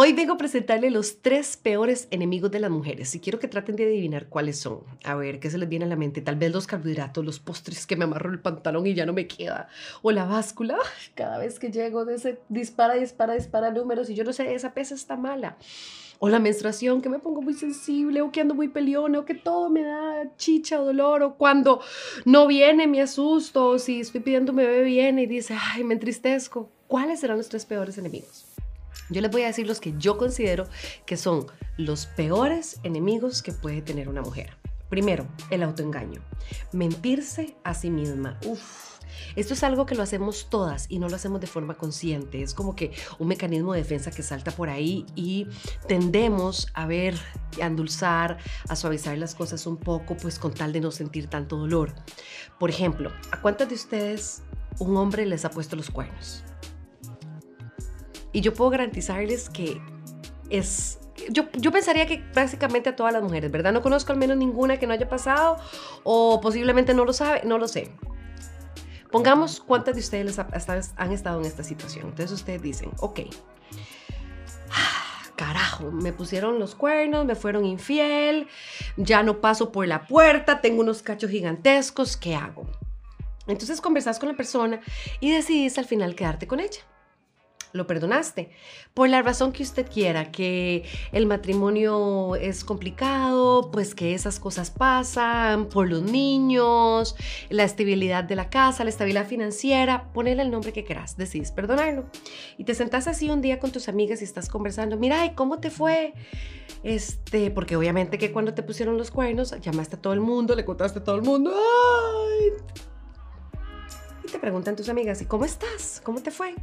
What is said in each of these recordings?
Hoy vengo a presentarle los tres peores enemigos de las mujeres y quiero que traten de adivinar cuáles son. A ver, ¿qué se les viene a la mente? Tal vez los carbohidratos, los postres que me amarro el pantalón y ya no me queda. O la báscula, cada vez que llego de ese dispara, dispara, dispara números y yo no sé, esa pesa está mala. O la menstruación, que me pongo muy sensible, o que ando muy peleona, o que todo me da chicha o dolor, o cuando no viene me asusto, o si estoy pidiendo un bebé viene y dice, ay, me entristezco. ¿Cuáles serán los tres peores enemigos? Yo les voy a decir los que yo considero que son los peores enemigos que puede tener una mujer. Primero, el autoengaño. Mentirse a sí misma. Uf. Esto es algo que lo hacemos todas y no lo hacemos de forma consciente. Es como que un mecanismo de defensa que salta por ahí y tendemos a ver, a endulzar, a suavizar las cosas un poco, pues con tal de no sentir tanto dolor. Por ejemplo, ¿a cuántas de ustedes un hombre les ha puesto los cuernos? Y yo puedo garantizarles que es... Yo, yo pensaría que prácticamente a todas las mujeres, ¿verdad? No conozco al menos ninguna que no haya pasado o posiblemente no lo sabe, no lo sé. Pongamos cuántas de ustedes han estado en esta situación. Entonces ustedes dicen, ok, carajo, me pusieron los cuernos, me fueron infiel, ya no paso por la puerta, tengo unos cachos gigantescos, ¿qué hago? Entonces conversas con la persona y decidís al final quedarte con ella lo perdonaste. Por la razón que usted quiera, que el matrimonio es complicado, pues que esas cosas pasan, por los niños, la estabilidad de la casa, la estabilidad financiera, ponele el nombre que quieras, decís perdonarlo. Y te sentás así un día con tus amigas y estás conversando, mira, ¿y cómo te fue? Este, porque obviamente que cuando te pusieron los cuernos, llamaste a todo el mundo, le contaste a todo el mundo, ¡ay! Te preguntan tus amigas, ¿y cómo estás? ¿Cómo te fue?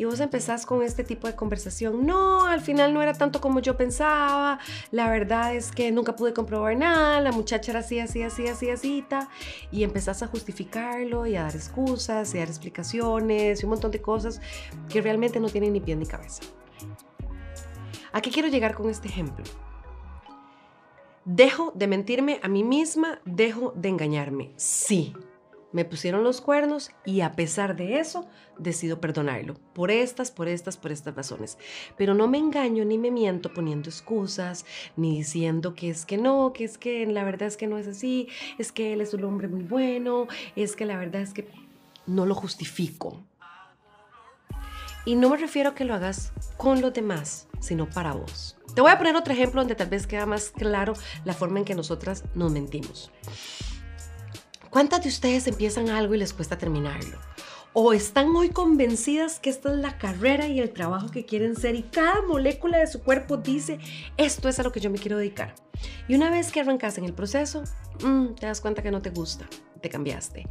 Y vos empezás con este tipo de conversación. No, al final no era tanto como yo pensaba. La verdad es que nunca pude comprobar nada. La muchacha era así, así, así, así, así. Y empezás a justificarlo y a dar excusas y a dar explicaciones y un montón de cosas que realmente no tienen ni pie ni cabeza. ¿A qué quiero llegar con este ejemplo? Dejo de mentirme a mí misma, dejo de engañarme. Sí, me pusieron los cuernos y a pesar de eso decido perdonarlo. Por estas, por estas, por estas razones. Pero no me engaño ni me miento poniendo excusas, ni diciendo que es que no, que es que la verdad es que no es así, es que él es un hombre muy bueno, es que la verdad es que no lo justifico. Y no me refiero a que lo hagas con los demás, sino para vos. Te voy a poner otro ejemplo donde tal vez queda más claro la forma en que nosotras nos mentimos. ¿Cuántas de ustedes empiezan algo y les cuesta terminarlo? ¿O están hoy convencidas que esta es la carrera y el trabajo que quieren ser y cada molécula de su cuerpo dice, esto es a lo que yo me quiero dedicar? Y una vez que arrancas en el proceso, mm, te das cuenta que no te gusta, te cambiaste.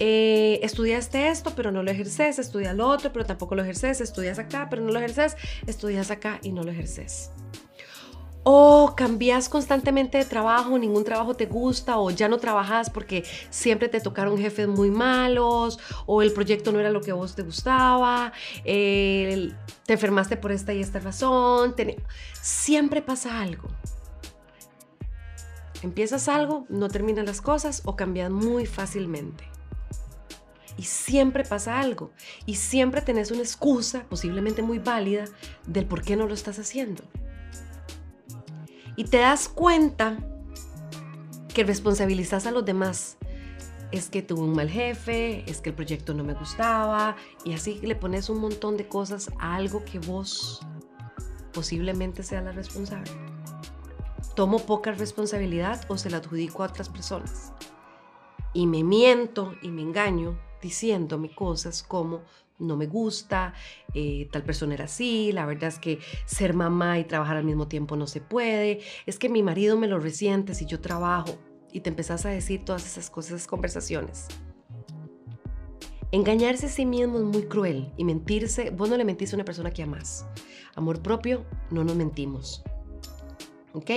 Eh, estudiaste esto, pero no lo ejerces, estudias lo otro, pero tampoco lo ejerces, estudias acá, pero no lo ejerces, estudias acá y no lo ejerces o cambias constantemente de trabajo, ningún trabajo te gusta, o ya no trabajas porque siempre te tocaron jefes muy malos, o el proyecto no era lo que vos te gustaba, te enfermaste por esta y esta razón, siempre pasa algo. Empiezas algo, no terminan las cosas o cambian muy fácilmente. Y siempre pasa algo. Y siempre tenés una excusa, posiblemente muy válida, del por qué no lo estás haciendo y te das cuenta que responsabilizas a los demás. Es que tuve un mal jefe, es que el proyecto no me gustaba y así le pones un montón de cosas a algo que vos posiblemente sea la responsable. Tomo poca responsabilidad o se la adjudico a otras personas. Y me miento y me engaño diciéndome cosas como no me gusta, eh, tal persona era así, la verdad es que ser mamá y trabajar al mismo tiempo no se puede, es que mi marido me lo resiente si yo trabajo y te empezás a decir todas esas cosas, esas conversaciones. Engañarse a sí mismo es muy cruel y mentirse, vos no le mentís a una persona que amas. Amor propio, no nos mentimos. ¿Ok?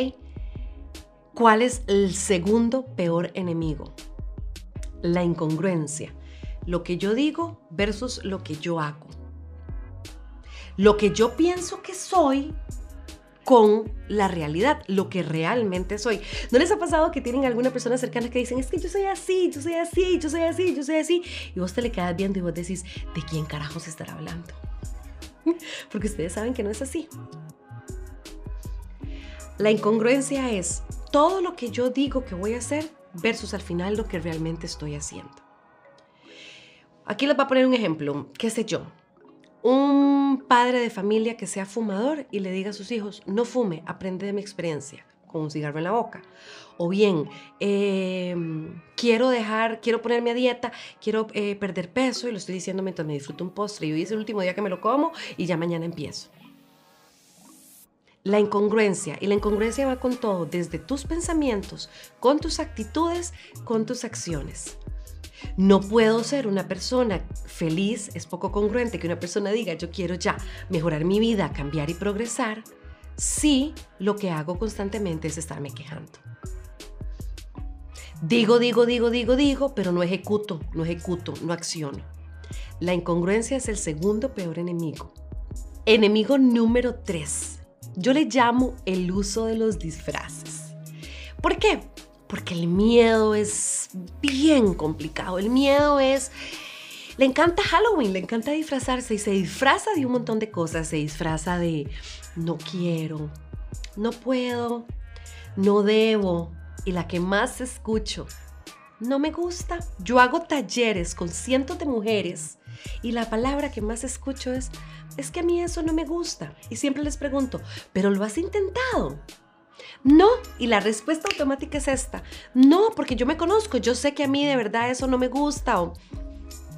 ¿Cuál es el segundo peor enemigo? La incongruencia lo que yo digo versus lo que yo hago. Lo que yo pienso que soy con la realidad, lo que realmente soy. ¿No les ha pasado que tienen alguna persona cercana que dicen, es que yo soy así, yo soy así, yo soy así, yo soy así? Y vos te le quedas viendo y vos decís, ¿de quién carajos estará hablando? porque ustedes saben que no es así. La incongruencia es todo lo que yo digo que voy a hacer versus al final lo que realmente estoy haciendo. Aquí les voy a poner un ejemplo, qué sé yo. Un padre de familia que sea fumador y le diga a sus hijos, no fume, aprende de mi experiencia con un cigarro en la boca. O bien, em, quiero dejar, quiero ponerme a dieta, quiero eh, perder peso y lo estoy diciendo mientras me disfruto un postre y hoy es el último día que me lo como y ya mañana empiezo la incongruencia. Y la incongruencia va con todo, desde tus pensamientos, con tus actitudes, con tus acciones. No puedo ser una persona feliz, es poco congruente que una persona diga yo quiero ya mejorar mi vida, cambiar y progresar, si lo que hago constantemente es estarme quejando. Digo, digo, digo, digo, digo, pero no ejecuto, no ejecuto, no acciono. La incongruencia es el segundo peor enemigo. Enemigo número tres yo le llamo el uso de los disfraces. ¿Por qué? Porque el miedo es bien complicado. El miedo es... Le encanta Halloween, le encanta disfrazarse y se disfraza de un montón de cosas. Se disfraza de no quiero, no puedo, no debo. Y la que más escucho, no me gusta. Yo hago talleres con cientos de mujeres y la palabra que más escucho es es que a mí eso no me gusta. Y siempre les pregunto, ¿pero lo has intentado? No, y la respuesta automática es esta. No, porque yo me conozco, yo sé que a mí de verdad eso no me gusta o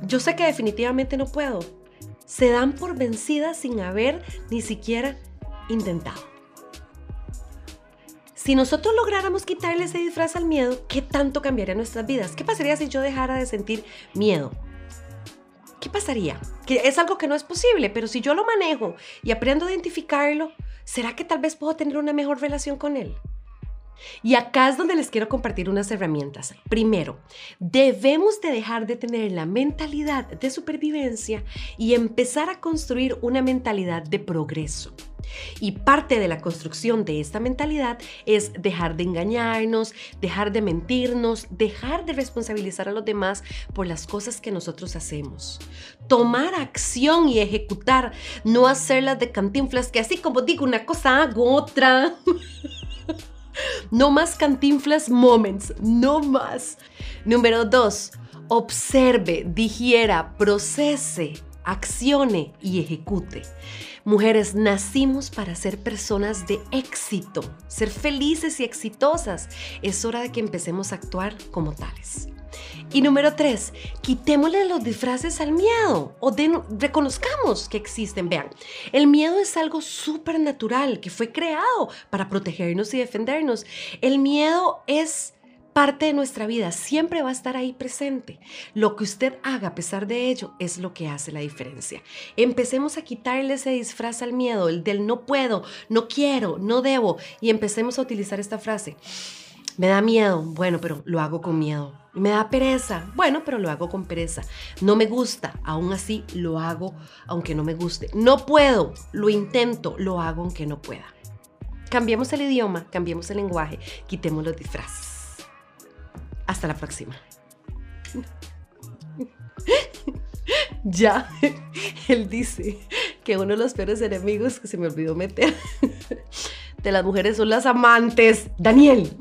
yo sé que definitivamente no puedo. Se dan por vencidas sin haber ni siquiera intentado. Si nosotros lográramos quitarle ese disfraz al miedo, ¿qué tanto cambiaría nuestras vidas? ¿Qué pasaría si yo dejara de sentir miedo? ¿qué pasaría? Que es algo que no es posible, pero si yo lo manejo y aprendo a identificarlo, ¿será que tal vez puedo tener una mejor relación con él? Y acá es donde les quiero compartir unas herramientas. Primero, debemos de dejar de tener la mentalidad de supervivencia y empezar a construir una mentalidad de progreso. Y parte de la construcción de esta mentalidad es dejar de engañarnos, dejar de mentirnos, dejar de responsabilizar a los demás por las cosas que nosotros hacemos. Tomar acción y ejecutar, no hacerlas de cantinflas, que así como digo una cosa, hago otra. no más cantinflas moments, no más. Número dos, observe, digiera, procese, accione y ejecute. Mujeres, nacimos para ser personas de éxito, ser felices y exitosas. Es hora de que empecemos a actuar como tales. Y número tres, quitémosle los disfraces al miedo o reconozcamos que existen. Vean, el miedo es algo súper natural que fue creado para protegernos y defendernos. El miedo es parte de nuestra vida, siempre va a estar ahí presente. Lo que usted haga a pesar de ello es lo que hace la diferencia. Empecemos a quitarle ese disfraz al miedo, el del no puedo, no quiero, no debo, y empecemos a utilizar esta frase. Me da miedo, bueno, pero lo hago con miedo. Me da pereza, bueno, pero lo hago con pereza. No me gusta, aún así lo hago aunque no me guste. No puedo, lo intento, lo hago aunque no pueda. Cambiemos el idioma, cambiemos el lenguaje, quitemos los disfraces. Hasta la próxima. ya, él dice que uno de los peores enemigos que se me olvidó meter de las mujeres son las amantes. Daniel.